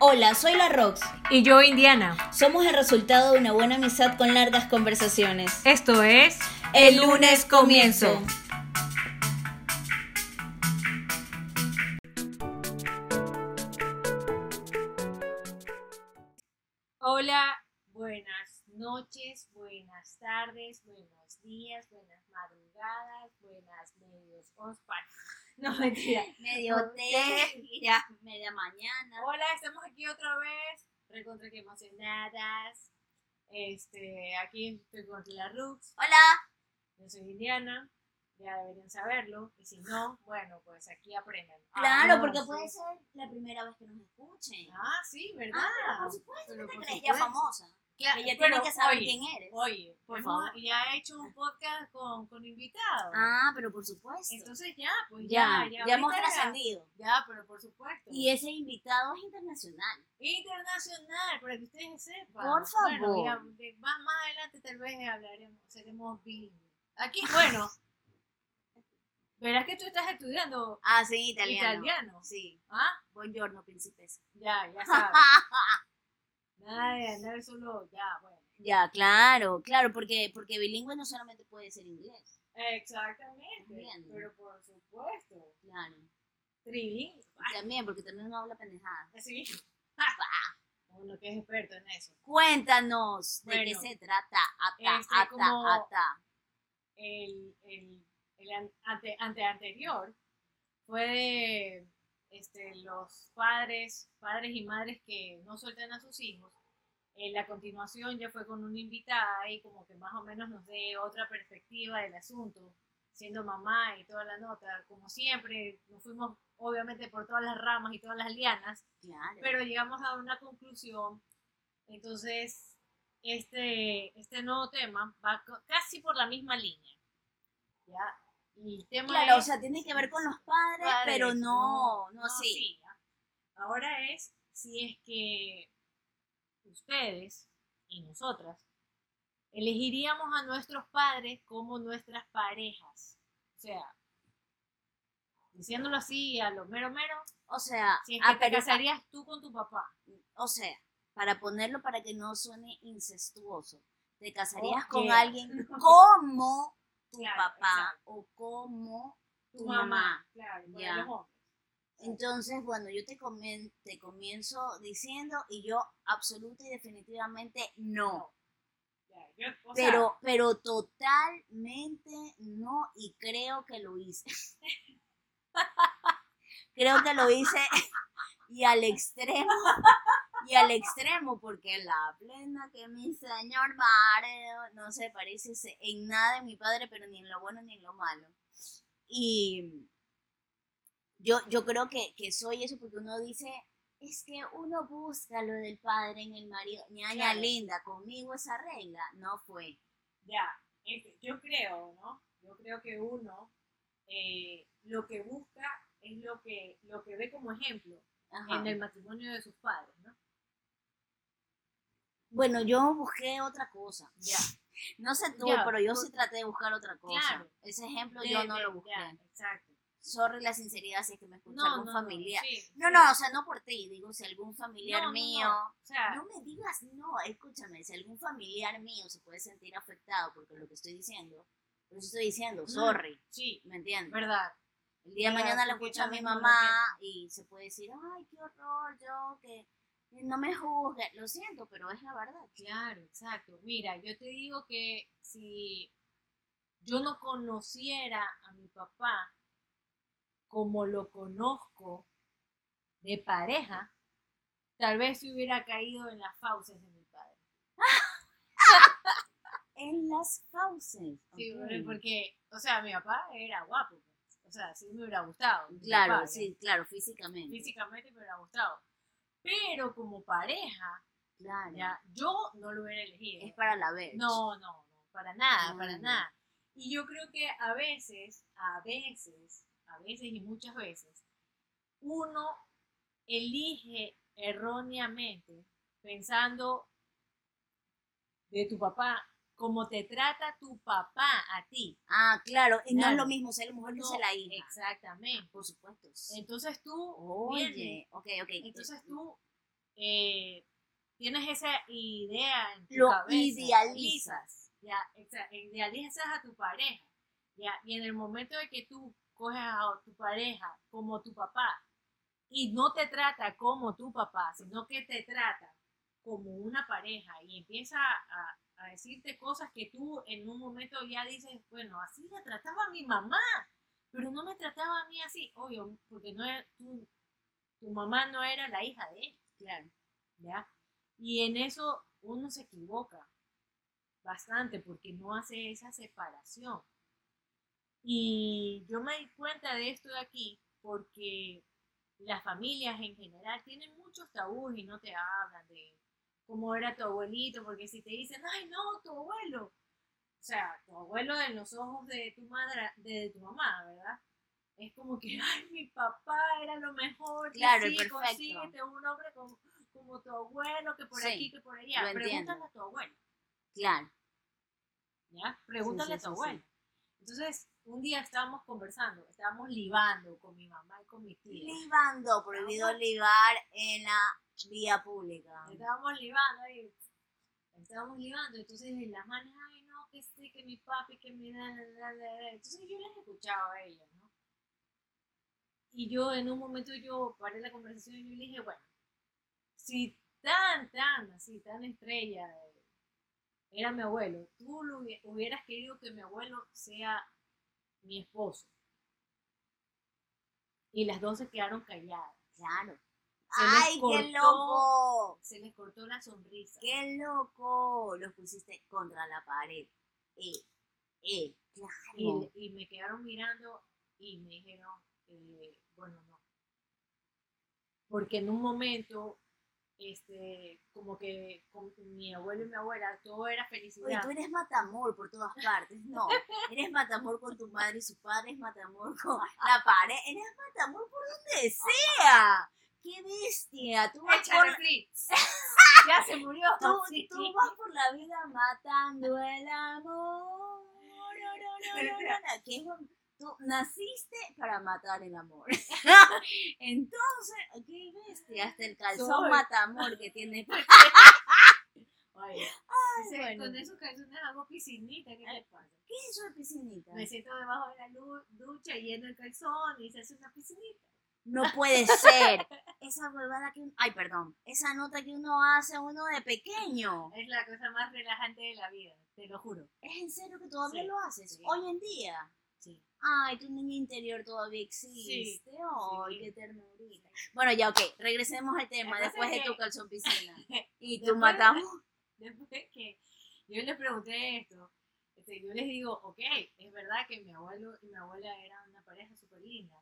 Hola, soy la Rox. Y yo, Indiana. Somos el resultado de una buena amistad con largas conversaciones. Esto es El lunes comienzo. Hola, buenas noches, buenas tardes, buenos días, buenas madrugadas, buenas medios. No, mentira. Medio té, ya, media mañana. Hola, estamos aquí otra vez. Recontra que emocionadas. Este, aquí estoy con la Rux. Hola. Yo soy Indiana. Ya deberían saberlo. Y si no, bueno, pues aquí aprenden. Claro, Ah, porque puede ser la primera vez que nos escuchen. Ah, sí, ¿verdad? Ah, pero por supuesto, Pero ¿qué te por crees? Ya famosa. Claro, Ella tiene que saber oye, quién eres. Oye, Por favor. ya he hecho un podcast con, con invitados. Ah, pero por supuesto. Entonces ya, pues ya, ya, ya, ya. hemos trascendido. Ya, pero por supuesto. Y ese invitado es internacional. Internacional, para que ustedes sepan. Por Bueno, favor. de- más, más adelante tal vez hablaremos, seremos bilingües. Aquí, bueno, verás que tú estás estudiando Ah, sí, italiano. italiano. Sí. ¿Ah? Buongiorno, principesa. Ya, ya sabes. De andar solo, ya, bueno. ya, claro, claro, porque, porque bilingüe no solamente puede ser inglés. Exactamente. Pero por supuesto, Claro. trilingüe. También, porque también no habla pendejada. Así. Uno que es experto en eso. Cuéntanos de qué se trata. Ata, este, ata, como- ata. El, el, el an- ante, ante anterior fue de este, los padres, padres y madres que no sueltan a sus hijos. En la continuación ya fue con una invitada y como que más o menos nos dé otra perspectiva del asunto, siendo mamá y toda la nota. Como siempre, nos fuimos obviamente por todas las ramas y todas las lianas, Claro. pero llegamos a una conclusión. Entonces, este, este nuevo tema va casi por la misma línea. ¿ya? Y el tema Claro, o sea, tiene que ver con los padres, padres, pero no, no, ¿ya? Ahora es si es que ustedes y nosotras elegiríamos a nuestros padres como nuestras parejas. O sea, diciéndolo así a lo mero mero, O sea, si es que ah, te pero- casarías tú con tu papá. o sea, para ponerlo para que no suene incestuoso, te casarías con alguien como tu Claro, papá exacto. o como Tu, tu mamá. mamá. Claro, Ya. los hombres. Entonces, bueno, yo te, comen- te comienzo diciendo y yo absoluta y definitivamente no. Ya, yo- o sea, Pero, pero totalmente no y creo que lo hice. creo que lo hice y al extremo, y al extremo, porque la plena que mi señor marido no se parece en nada de mi padre, pero ni en lo bueno ni en lo malo. Y yo, yo creo que, que soy eso porque uno dice, es que uno busca lo del padre en el marido. Ñaña Claro. linda, conmigo esa regla no fue. Ya, este, yo creo, ¿no? Yo creo que uno eh, lo que busca es lo que, lo que ve como ejemplo Ajá. en el matrimonio de sus padres, ¿no? Bueno, yo busqué otra cosa. Ya. No sé tú, Ya, pero yo sí traté de buscar otra cosa. Claro. Ese ejemplo De- yo no de- lo busqué. ya, exacto. Sorry la sinceridad si es que me escucha No, algún no, familiar. No, sí, No, o sea, no por ti, digo, si algún familiar mío... no. O sea, No me digas, no, escúchame, si algún familiar mío se puede sentir afectado porque lo que estoy diciendo, por eso estoy diciendo, Mm. sorry, sí, ¿me entiendes? verdad. El día de mañana lo escucha mi mamá y se puede decir, ay, qué horror, yo, que no me juzgue, lo siento, pero es la verdad. Claro, exacto. Mira, yo te digo que si yo no conociera a mi papá como lo conozco de pareja, tal vez se hubiera caído en las fauces de mi padre. En las fauces. Sí, porque, o sea, mi papá era guapo. O sea, sí me hubiera gustado. Claro, papá, sí, claro, físicamente. Físicamente me hubiera gustado. Pero como pareja, Claro. ya, yo no lo hubiera elegido. Es para la vez. No, no, no, para nada, No, para no. nada. Y yo creo que a veces, a veces, a veces y muchas veces, uno elige erróneamente pensando de tu papá como te trata tu papá a ti. Ah, claro, y no es lo mismo ser mujer que No, ser la hija. Exactamente. Por supuesto. Entonces tú, Oye, vienes, ok, ok. entonces tú eh, tienes esa idea en tu Lo cabeza, idealizas. ya, idealizas a tu pareja, ya, y en el momento de que tú coges a tu pareja como tu papá y no te trata como tu papá, sino que te trata como una pareja y empieza a, a decirte cosas que tú en un momento ya dices, bueno, así la trataba a mi mamá, pero no me trataba a mí así, obvio, porque no era, tu, tu mamá no era la hija de él, Claro. ¿ya? Y en eso uno se equivoca bastante porque no hace esa separación. Y yo me di cuenta de esto de aquí porque las familias en general tienen muchos tabús y no te hablan de cómo era tu abuelito, porque si te dicen, ay no, tu abuelo, o sea, tu abuelo en los ojos de tu madre, de tu mamá, ¿verdad? Es como que, ay, mi papá era lo mejor, Claro, sí, perfecto. consíguete un hombre como, como tu abuelo, que por Sí, aquí, que por allá. entiendo. Pregúntale a tu abuelo, Claro. ¿ya? Pregúntale sí, a tu sí, sí. abuelo. Entonces, un día estábamos conversando, estábamos libando con mi mamá y con mi tía. Libando, prohibido libar en la vía pública. Estábamos libando ahí. Estábamos libando. Entonces en las manos, ay no, que sí, que mi papi, que mi. da, da, da, da, da". Entonces yo les escuchaba a ellos, ¿no? Y yo en un momento yo paré la conversación y yo le dije, bueno, si tan, tan, así, tan estrella eh, era mi abuelo, tú lo hubieras querido que mi abuelo sea mi esposo. Y las dos se quedaron calladas. Claro. Se ¡Ay, qué loco! Se les cortó la sonrisa. ¡Qué loco! Los pusiste contra la pared. Eh, eh, claro. Y, y me quedaron mirando y me dijeron, eh, bueno, no. Porque en un momento, este, como que con mi abuelo y mi abuela, todo era Oye, felicidad. tú eres matamor por todas partes. No, eres matamor con tu madre y su padre es matamor con la pared. Eres matamor por donde sea. ¡Qué bestia! Tú vas por, ya se murió. tú, tú vas por la vida matando el amor. No, no, no, no, no, no. ¿Qué es un- Tú naciste para matar el amor. Entonces, qué bestia. Hasta el calzón Soy. matamor que tiene. Oye, ese- bueno. con esos calzones hago piscinita, ¿qué te pasa? ¿Qué es eso de piscinita? Me siento debajo de la ducha yendo el calzón y se hace una piscinita. No puede ser. Esa huevada que... Ay, perdón. Esa nota que uno hace uno de pequeño. Es la cosa más relajante de la vida, te lo juro. ¿Es en serio que todavía Sí, lo haces? sí. Hoy en día. Sí. Ay, tu niño interior todavía existe. Ay, Sí. qué ternurita. Bueno, ya, ok. Regresemos al tema después es de tu calzón piscina. Y tú Después- matamos. Después que yo les pregunté esto, este, yo les digo, ok, es verdad que mi abuelo y mi abuela eran una pareja súper linda,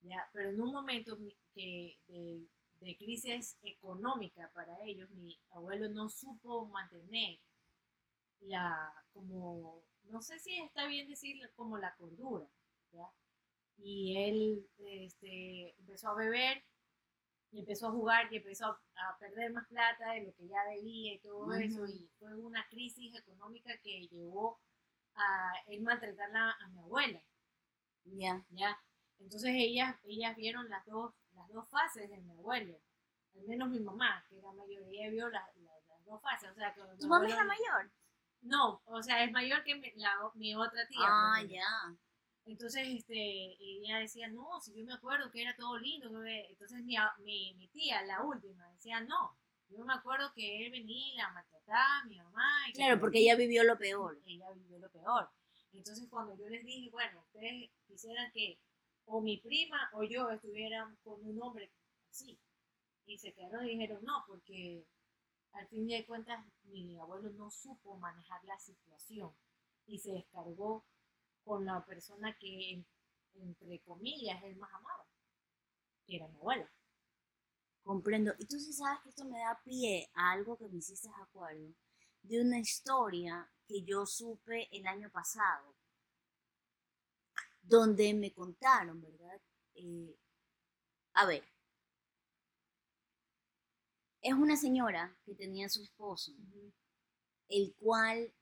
¿ya? pero en un momento que de, de crisis económica para ellos, mi abuelo no supo mantener la, como, no sé si está bien decir como la cordura, ¿ya? Y él este, empezó a beber y empezó a jugar y empezó a, perder más plata de lo que ya debía y todo eso. Ujú. Y fue una crisis económica que llevó a él maltratarla a mi abuela, Ya. ¿ya? Entonces ellas, ellas vieron las dos, las dos fases de mi abuelo. Al menos mi mamá, que era mayor, ella vio la- la- las dos fases. O sea, que ¿Tu mamá abuelo- mayor? No, o sea, es mayor que mi, la- mi otra tía. Ah, por ejemplo. ya. Entonces, este, ella decía, no, si yo me acuerdo que era todo lindo. que- Entonces, mi, mi, mi tía, la última, decía, no, yo me acuerdo que él venía y la maltrataba, mi mamá. y Claro, porque ella vivió lo peor. ella vivió lo peor. Entonces, cuando yo les dije, bueno, ustedes quisieran que o mi prima o yo estuvieran con un hombre así, y se quedaron y dijeron, no, porque al fin de cuentas mi abuelo no supo manejar la situación y se descargó con la persona que, en- entre comillas, él más amaba, que era mi abuela. Comprendo. Y tú sí sabes que esto me da pie a algo que me hiciste acuerdo de una historia que yo supe el año pasado, donde me contaron, ¿verdad? Eh, a ver, es una señora que tenía a su esposo, el cual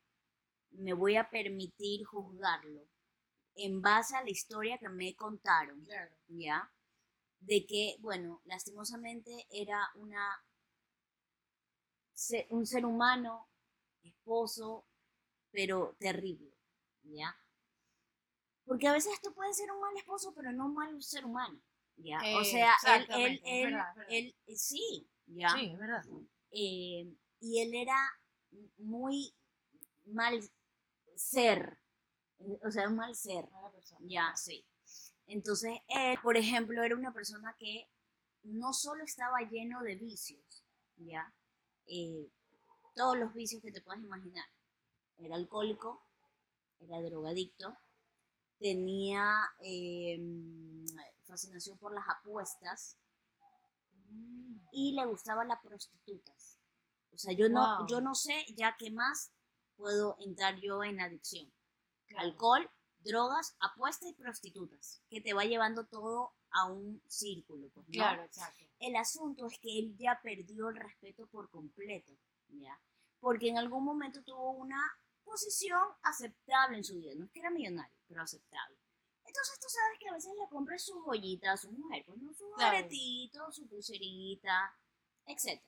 me voy a permitir juzgarlo en base a la historia que me contaron. Claro. ¿ya? De que, bueno, lastimosamente era una un ser humano, esposo, pero terrible, ¿ya? Porque a veces tú puedes ser un mal esposo, pero no un mal ser humano, ¿ya? o Eh, sea, él, él, él, verdad, es verdad. él- sí, ¿ya? Sí, es verdad. Eh, y él era muy mal ser, o sea, un mal ser, Mala persona. ya, sí. Entonces, él, por ejemplo, era una persona que no solo estaba lleno de vicios, ¿ya? Eh, todos los vicios que te puedas imaginar. Era alcohólico, era drogadicto, tenía eh, fascinación por las apuestas Mm, y le gustaban las prostitutas. O sea, yo no, Wow. yo no sé ya qué más puedo entrar yo en adicción. claro. alcohol, drogas, apuesta y prostitutas, que te va llevando todo a un círculo. Pues, ¿no? Claro, exacto. El asunto es que él ya perdió el respeto por completo, ¿ya? Porque en algún momento tuvo una posición aceptable en su vida. No es que era millonario, pero aceptable. Entonces tú sabes que a veces le compras sus joyitas a su mujer, pues no su Claro. su pulserita, etc.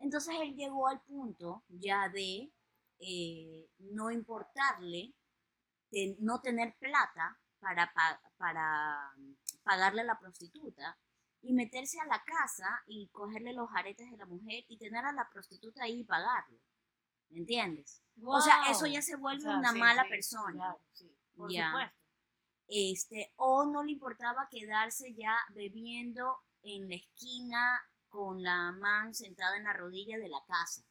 Entonces él llegó al punto ya de eh, no importarle, de no tener plata para, pa- para pagarle a la prostituta y meterse a la casa y cogerle los aretes de la mujer y tener a la prostituta ahí y pagarle. ¿Me entiendes? O sea, eso ya se vuelve O sea, una sí, mala sí, persona. Claro, sí, por Ya. supuesto. Este, o no le importaba quedarse ya bebiendo en la esquina con la man sentada en la rodilla de la casa.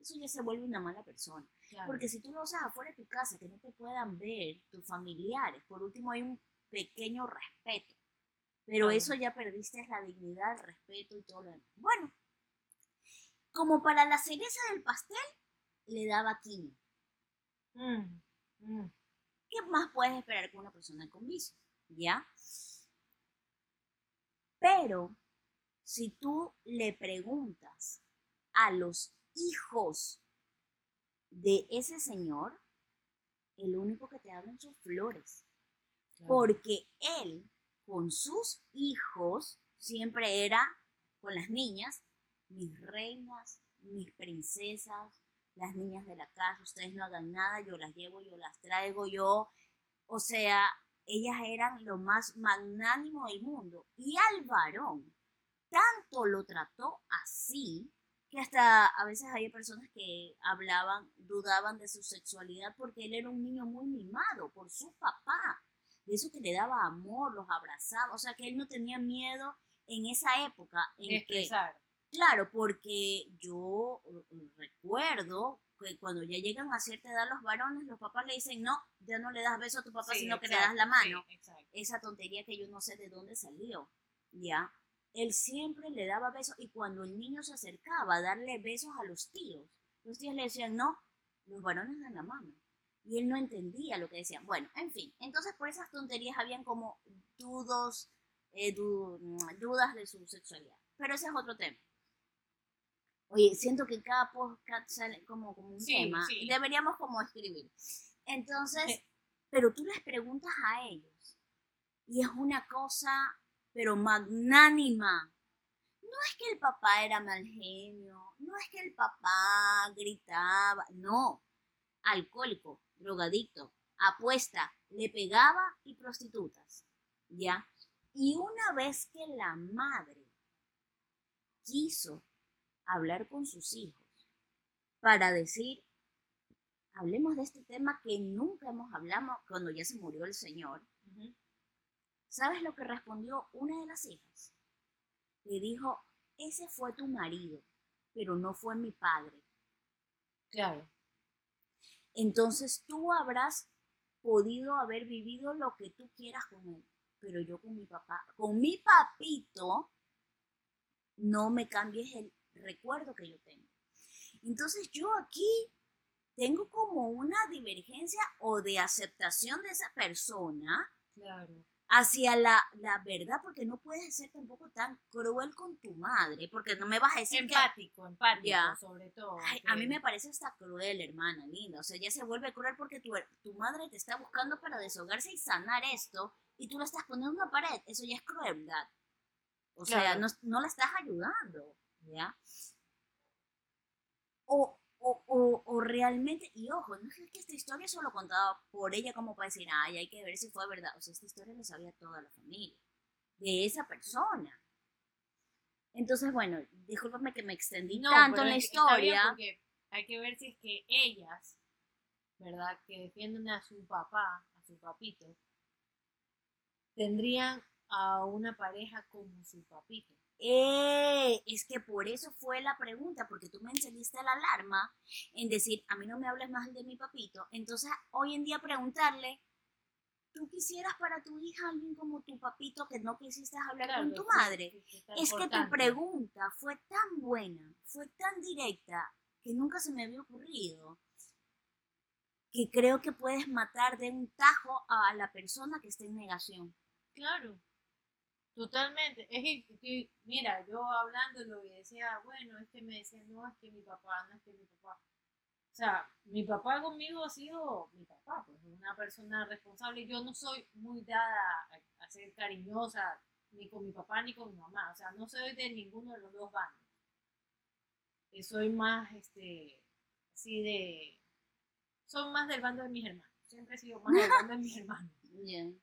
Eso ya se vuelve una mala persona. claro. Porque si tú lo usas afuera de tu casa, que no te puedan ver tus familiares, por último hay un pequeño respeto. Pero Claro. eso ya perdiste la dignidad, el respeto y todo lo demás. Bueno, como para la cereza del pastel, le daba quimio. Mm, mm. ¿Qué más puedes esperar con una persona con vicio? ¿Ya? Pero si tú le preguntas a los hijos de ese señor, el único que te hablan son flores. Claro. Porque él, con sus hijos, siempre era con las niñas, mis reinas, mis princesas, las niñas de la casa, ustedes no hagan nada, yo las llevo, yo las traigo, yo, o sea, ellas eran lo más magnánimo del mundo. Y al varón, tanto lo trató así, que hasta a veces hay personas que hablaban, dudaban de su sexualidad porque él era un niño muy mimado por su papá de eso que le daba amor, los abrazaba, o sea que él no tenía miedo en esa época en que. Claro, porque yo recuerdo que cuando ya llegan a cierta edad los varones, los papás le dicen, no, ya no le das beso a tu papá, Sí, sino que le das la mano. sí. Esa tontería que yo no sé de dónde salió, ¿ya? Él siempre le daba besos y cuando el niño se acercaba a darle besos a los tíos, los tíos le decían, no, los varones dan la mano y él no entendía lo que decían. Bueno, en fin, entonces por esas tonterías habían como dudos, eh, du- dudas de su sexualidad. Pero ese es otro tema. Oye, siento que cada podcast sale como, como un Sí, tema. sí. Deberíamos como escribir. Entonces, Sí. pero tú les preguntas a ellos y es una cosa, pero magnánima. No es que el papá era mal genio, no es que el papá gritaba, no alcohólico, drogadicto, apuesta, le pegaba y prostitutas, ¿ya? Y una vez que la madre quiso hablar con sus hijos para decir, hablemos de este tema que nunca hemos hablado cuando ya se murió el señor. ¿sabes lo que respondió una de las hijas? Le dijo, ese fue tu marido, pero no fue mi padre. Claro. Entonces tú habrás podido haber vivido lo que tú quieras con él, pero yo con mi papá, con mi papito, no me cambies el recuerdo que yo tengo. Entonces yo aquí tengo como una divergencia o de aceptación de esa persona Claro. hacia la, la verdad, porque no puedes ser tampoco tan cruel con tu madre, porque no me vas a decir que... Empático, empático, Ya. sobre todo. Ay, que- a mí me parece hasta cruel, hermana, linda. O sea, ya se vuelve cruel porque tu, tu madre te está buscando para desahogarse y sanar esto y tú la estás poniendo en una pared. Eso ya es crueldad. O sea, no, no la estás ayudando, ¿ya? o, o, o, o realmente, y ojo, no es que esta historia solo contaba por ella como para decir, ay, hay que ver si fue verdad. O sea, esta historia lo sabía toda la familia, de esa persona. Entonces, bueno, discúlpame que me extendí tanto en la historia. Porque hay que ver si es que ellas, ¿verdad? Que defienden a su papá, a su papito, tendrían a una pareja como su papito. Eh, es que por eso fue la pregunta, porque tú me encendiste la alarma en decir, a mí no me hables más de mi papito. Entonces, hoy en día preguntarle, ¿tú quisieras para tu hija alguien como tu papito que no quisiste hablar con tu madre? es que tu pregunta fue tan buena, fue tan directa, que nunca se me había ocurrido, que creo que puedes matar de un tajo a la persona que esté en negación. Claro. Totalmente. Es que, mira, yo hablándolo y decía, bueno, es que me decía, no, es que mi papá, no es que mi papá. O sea, mi papá conmigo ha sido mi papá, pues una persona responsable. Yo no soy muy dada a, ser cariñosa ni con mi papá ni con mi mamá. O sea, no soy de ninguno de los dos bandos. Eh, soy más, este, así de... Soy más del bando de mis hermanos. Siempre he sido más del bando de mis hermanos.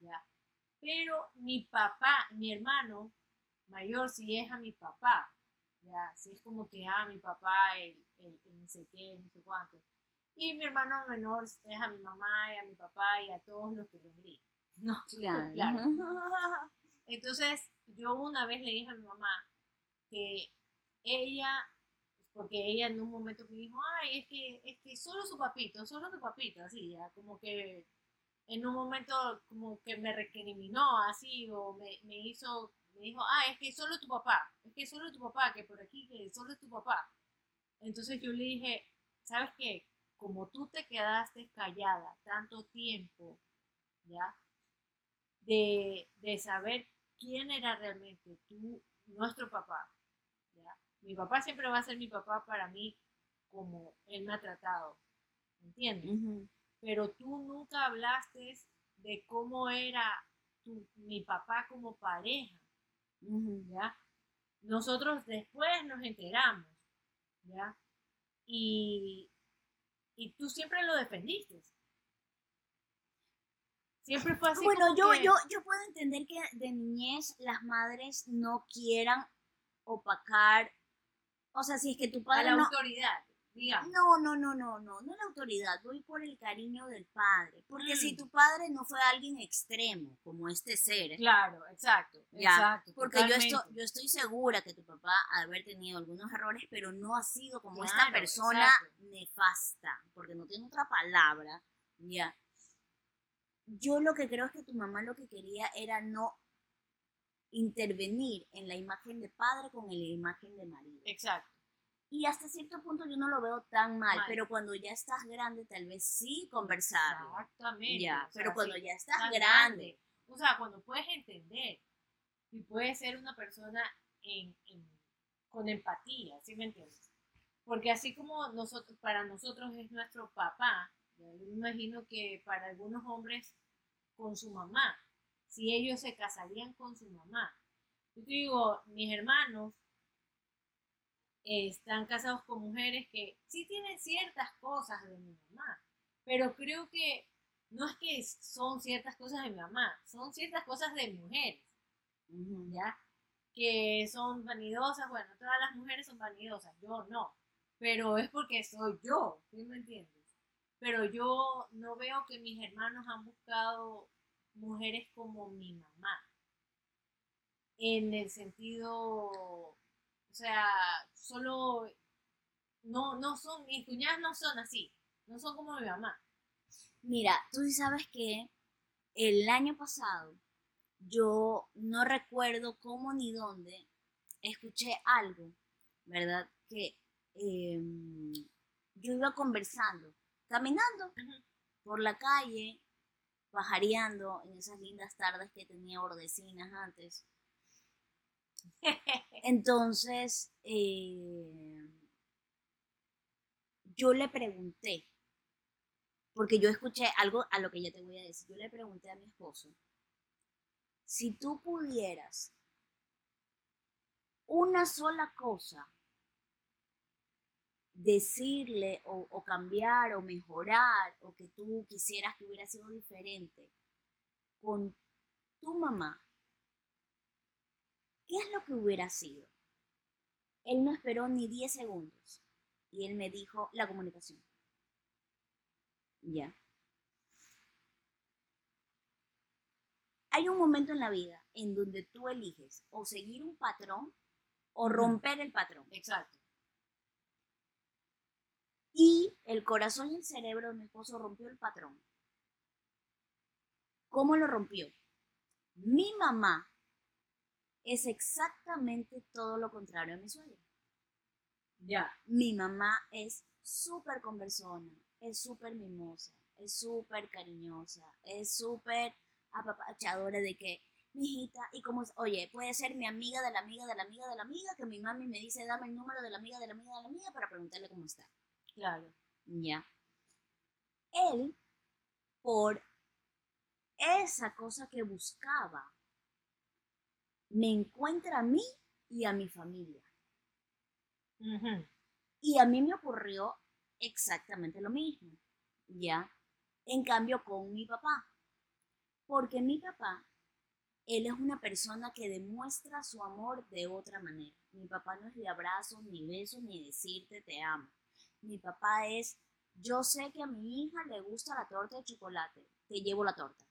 ¿ya? Pero mi papá, mi hermano mayor, si es a mi papá, ya, si es como que a ah, mi papá, el, el, no sé qué, no sé cuánto. Y mi hermano menor es a mi mamá y a mi papá y a todos los que los vi. No, claro. claro. Entonces, yo una vez le dije a mi mamá que ella, porque ella en un momento me dijo, ay, es que, es que solo su papito, solo su papito, así, ya, como que en un momento como que me recriminó así o me, me hizo, me dijo, ah, es que solo tu papá, es que solo tu papá, que por aquí, que solo tu papá. Entonces yo le dije, ¿sabes qué? Como tú te quedaste callada tanto tiempo, ¿ya? De, de saber quién era realmente tú, nuestro papá, ¿ya? Mi papá siempre va a ser mi papá para mí como él me ha tratado, ¿entiendes? Pero tú nunca hablaste de cómo era tu, mi papá como pareja, ¿ya? Nosotros después nos enteramos, ¿ya? Y, y tú siempre lo defendiste. Siempre fue así. Bueno, yo, yo, yo puedo entender que de niñez las madres no quieran opacar, o sea, si es que tu padre... A la autoridad. No, no, no, no, no, no la autoridad, voy por el cariño del padre, porque si mm. tu padre no fue alguien extremo como este ser. Claro, exacto, exacto. Porque yo estoy, yo estoy segura que tu papá ha haber tenido algunos errores, pero no ha sido como esta persona nefasta, porque no tiene otra palabra, ya. Yo lo que creo es que tu mamá lo que quería era no intervenir en la imagen de padre con la imagen de marido. Exacto. Y hasta cierto punto yo no lo veo tan mal, pero cuando ya estás grande tal vez sí conversar. Exactamente. Ya, pero cuando ya estás grande. O sea, cuando puedes entender y puedes ser una persona en, con empatía, ¿sí me entiendes? Porque así como nosotros, para nosotros es nuestro papá, yo me imagino que para algunos hombres con su mamá, si ellos se casarían con su mamá. Yo digo, mis hermanos están casados con mujeres que sí tienen ciertas cosas de mi mamá, pero creo que no es que son ciertas cosas de mi mamá, son ciertas cosas de mujeres, ¿ya? Que son vanidosas, bueno, todas las mujeres son vanidosas, yo no, pero es porque soy yo, ¿sí me entiendes? Pero yo no veo que mis hermanos han buscado mujeres como mi mamá, en el sentido o sea, solo no, no son, mis cuñadas no son así, no son como mi mamá. Mira, tú sí sabes que el año pasado yo no recuerdo cómo ni dónde escuché algo, ¿verdad? Que em, yo iba conversando, caminando por la calle, pajareando en esas lindas tardes que tenía bordecinas antes. Entonces, eh, yo le pregunté, porque yo escuché algo a lo que yo te voy a decir, yo le pregunté a mi esposo, si tú pudieras una sola cosa decirle o, o cambiar o mejorar o que tú quisieras que hubiera sido diferente con tu mamá, ¿qué es lo que hubiera sido? Él no esperó ni 10 segundos y él me dijo la comunicación. Ya. Hay un momento en la vida en donde tú eliges o seguir un patrón o romper el patrón. Exacto. Y el corazón y el cerebro de mi esposo rompió el patrón. ¿Cómo lo rompió? Mi mamá es exactamente todo lo contrario a mi suegra. Ya. Mi mamá es súper conversona, es súper mimosa, es súper cariñosa, es súper apapachadora de que, mijita, y como, oye, puede ser mi amiga de la amiga de la amiga de la amiga, que mi mami me dice, dame el número de la amiga de la amiga de la amiga para preguntarle cómo está. Claro. Ya. Él, por esa cosa que buscaba, me encuentra a mí y a mi familia. Y a mí me ocurrió exactamente lo mismo, ¿ya? En cambio con mi papá. Porque mi papá, él es una persona que demuestra su amor de otra manera. Mi papá no es de abrazos, ni besos, ni decirte te amo. Mi papá es, yo sé que a mi hija le gusta la torta de chocolate, te llevo la torta.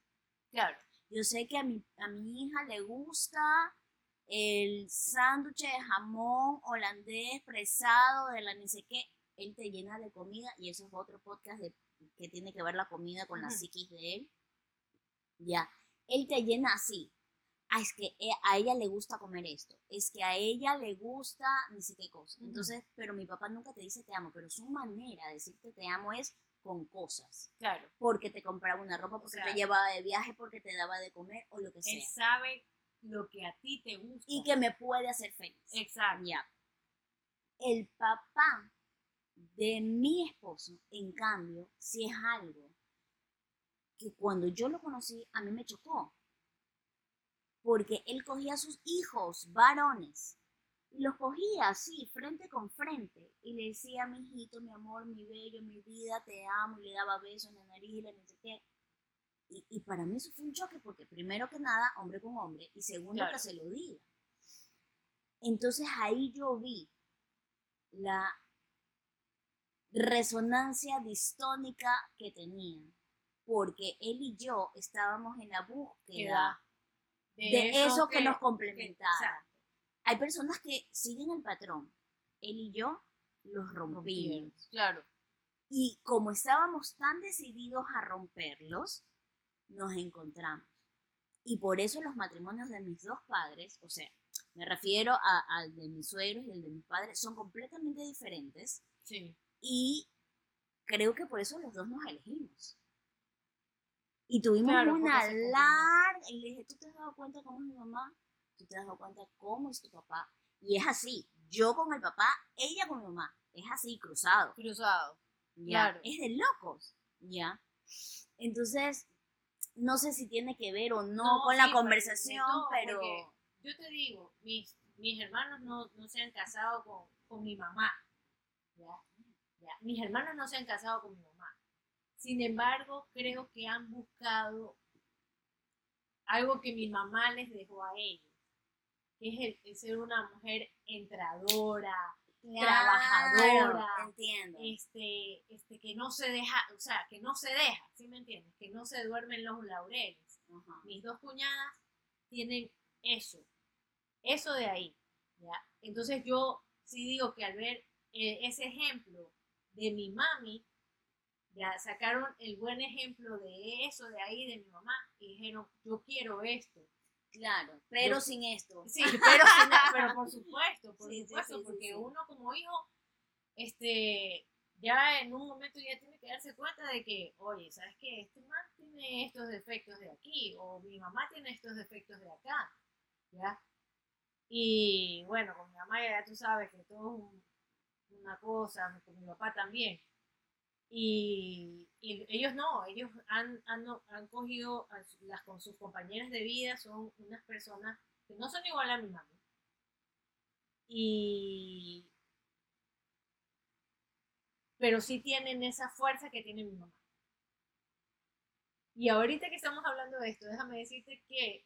Claro. Yo sé que a mi, a mi hija le gusta el sándwich de jamón holandés presado de la ni sé qué. Él te llena de comida y eso es otro podcast de, que tiene que ver la comida con la Ujú. psiquis de él. Ya, él te llena así. Ah, es que e- a ella le gusta comer esto. Es que a ella le gusta ni sé qué cosa. Entonces, pero mi papá nunca te dice te amo, pero su manera de decirte te amo es con cosas. Claro. Porque te compraba una ropa, porque sea, te llevaba de viaje, porque te daba de comer o lo que sea Él sabe lo que a ti te gusta. y que me puede hacer feliz. Exacto. Ya. El papá de mi esposo, en cambio, si es algo que cuando yo lo conocí a mí me chocó. Porque él cogía a sus hijos varones los cogía así, frente con frente, y le decía, mi hijito, mi amor, mi bello, mi vida, te amo, y le daba besos en la nariz y le no sé qué. Y, y para mí eso fue un choque, porque primero que nada, hombre con hombre, y segundo Claro. que se lo diga. Entonces ahí yo vi la resonancia distónica que tenía, porque él y yo estábamos en la búsqueda de, eso, que, nos complementaba. exacto. Hay personas que siguen el patrón, él y yo los rompimos. Claro. Y como estábamos tan decididos a romperlos, nos encontramos. Y por eso los matrimonios de mis dos padres, o sea, me refiero al de mis suegros y el de mis padres, son completamente diferentes. Sí. Y creo que por eso los dos nos elegimos. Y tuvimos Claro, una larga. Y le dije, ¿tú te has dado cuenta cómo es mi mamá? ¿Tú te has dado cuenta cómo es tu papá? Y es así. Yo con el papá, ella con mi mamá. Es así, cruzado. Cruzado. ¿ya? Claro. Es de locos. ¿Ya? Entonces, no sé si tiene que ver o no, No, con sí, la conversación, no, pero. Yo te digo, mis, mis hermanos no, no se han casado con, con mi mamá. ¿ya? ¿ya? Mis hermanos no se han casado con mi mamá. Sin embargo, creo que han buscado algo que mi mamá les dejó a ellos, que es el, el ser una mujer entradora, trabajadora, entiendo. este, este, que no se deja, o sea, que no se deja, ¿sí me entiendes? Que no se duerme en los laureles. Ajá. Mis dos cuñadas tienen eso, eso de ahí, ¿ya? Entonces yo sí digo que al ver eh, ese ejemplo de mi mami, ya sacaron el buen ejemplo de eso de ahí, de mi mamá, y dijeron, yo quiero esto. Claro, pero Yo- sin esto. Sí, pero, sin- pero por supuesto, por Sí, supuesto, sí, sí, porque uno como hijo, este, ya en un momento ya tiene que darse cuenta de que, oye, ¿sabes qué? Este man tiene estos defectos de aquí, o mi mamá tiene estos defectos de acá, ¿ya? Y bueno, con mi mamá ya tú sabes que todo es un- una cosa, con mi papá también. Y, y ellos no, ellos han, han, han cogido a las con sus compañeras de vida, son unas personas que no son igual a mi mami. Y pero sí tienen esa fuerza que tiene mi mamá. Y ahorita que estamos hablando de esto, déjame decirte que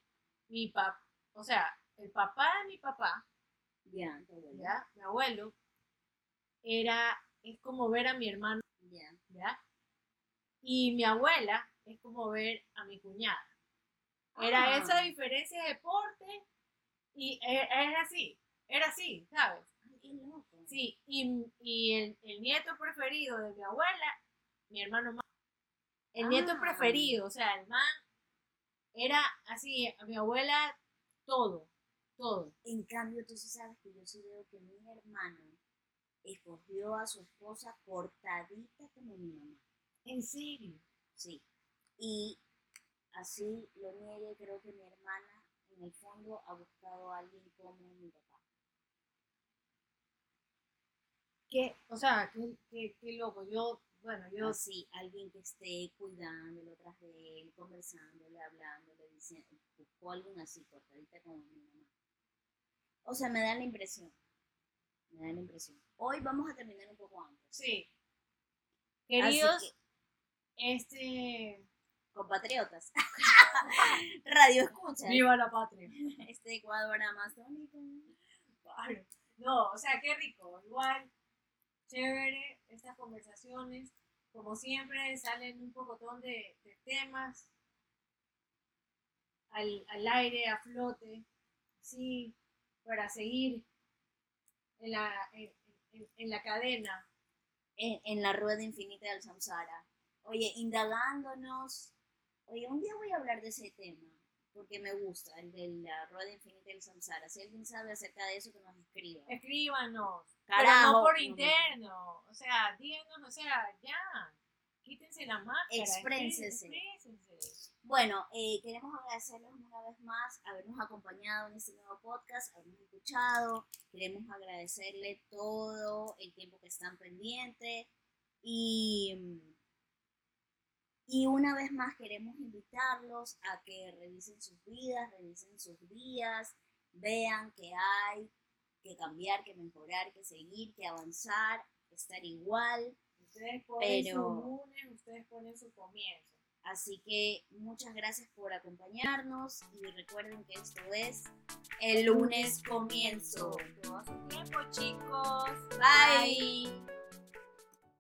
mi papá, o sea, el papá de mi papá, Ya, ¿ya? mi abuelo, era, es como ver a mi hermano, ¿ya? Y mi abuela es como ver a mi cuñada. Era Ah. esa diferencia de porte y e- era así, era así, ¿sabes? Sí, y, y el, el nieto preferido de mi abuela, mi hermano más. El nieto Ah. preferido, o sea, el man era así, a mi abuela, todo, todo. En cambio, tú sí sabes que yo sí veo que mi hermano escogió a su esposa cortadita como mi mamá. En serio. Sí. Y así lo niegue, creo que mi hermana en el fondo ha buscado a alguien como mi papá. Qué, o sea, qué, qué, qué loco. Yo, bueno, yo Así, alguien que esté cuidándolo tras de él, conversándole, hablándole, diciendo, buscó a alguien así, cortadita como mi mamá. O sea, me da la impresión. Me da la impresión. Hoy vamos a terminar un poco antes. sí. Queridos, que, este. compatriotas, radio escucha. Viva la patria. Este Ecuador amazónico. Claro. No, o sea, qué rico. Igual, chévere estas conversaciones. Como siempre, salen un pocotón de, de temas al, al aire, a flote, sí, para seguir en la, en, en- en la cadena. en, en la rueda infinita del samsara. Oye, indagándonos. Oye, un día voy a hablar de ese tema, porque me gusta, el de la rueda infinita del samsara. Si alguien sabe acerca de eso, que nos escriba. Escríbanos. Carajo. pero no por No, no. interno. O sea, díganos, o sea, ya. Quítense la máscara. Exprénsense. Bueno, eh, queremos agradecerles una vez más habernos acompañado en este nuevo podcast, habernos escuchado. Queremos agradecerle todo el tiempo que están pendientes. Y, y una vez más queremos invitarlos a que revisen sus vidas, revisen sus días, vean que hay que cambiar, que mejorar, que seguir, que avanzar, estar igual. Ustedes ponen Pero- su lunes, ustedes ponen su comienzo. Así que muchas gracias por acompañarnos y recuerden que esto es El lunes comienzo. Todo su tiempo, chicos. Bye.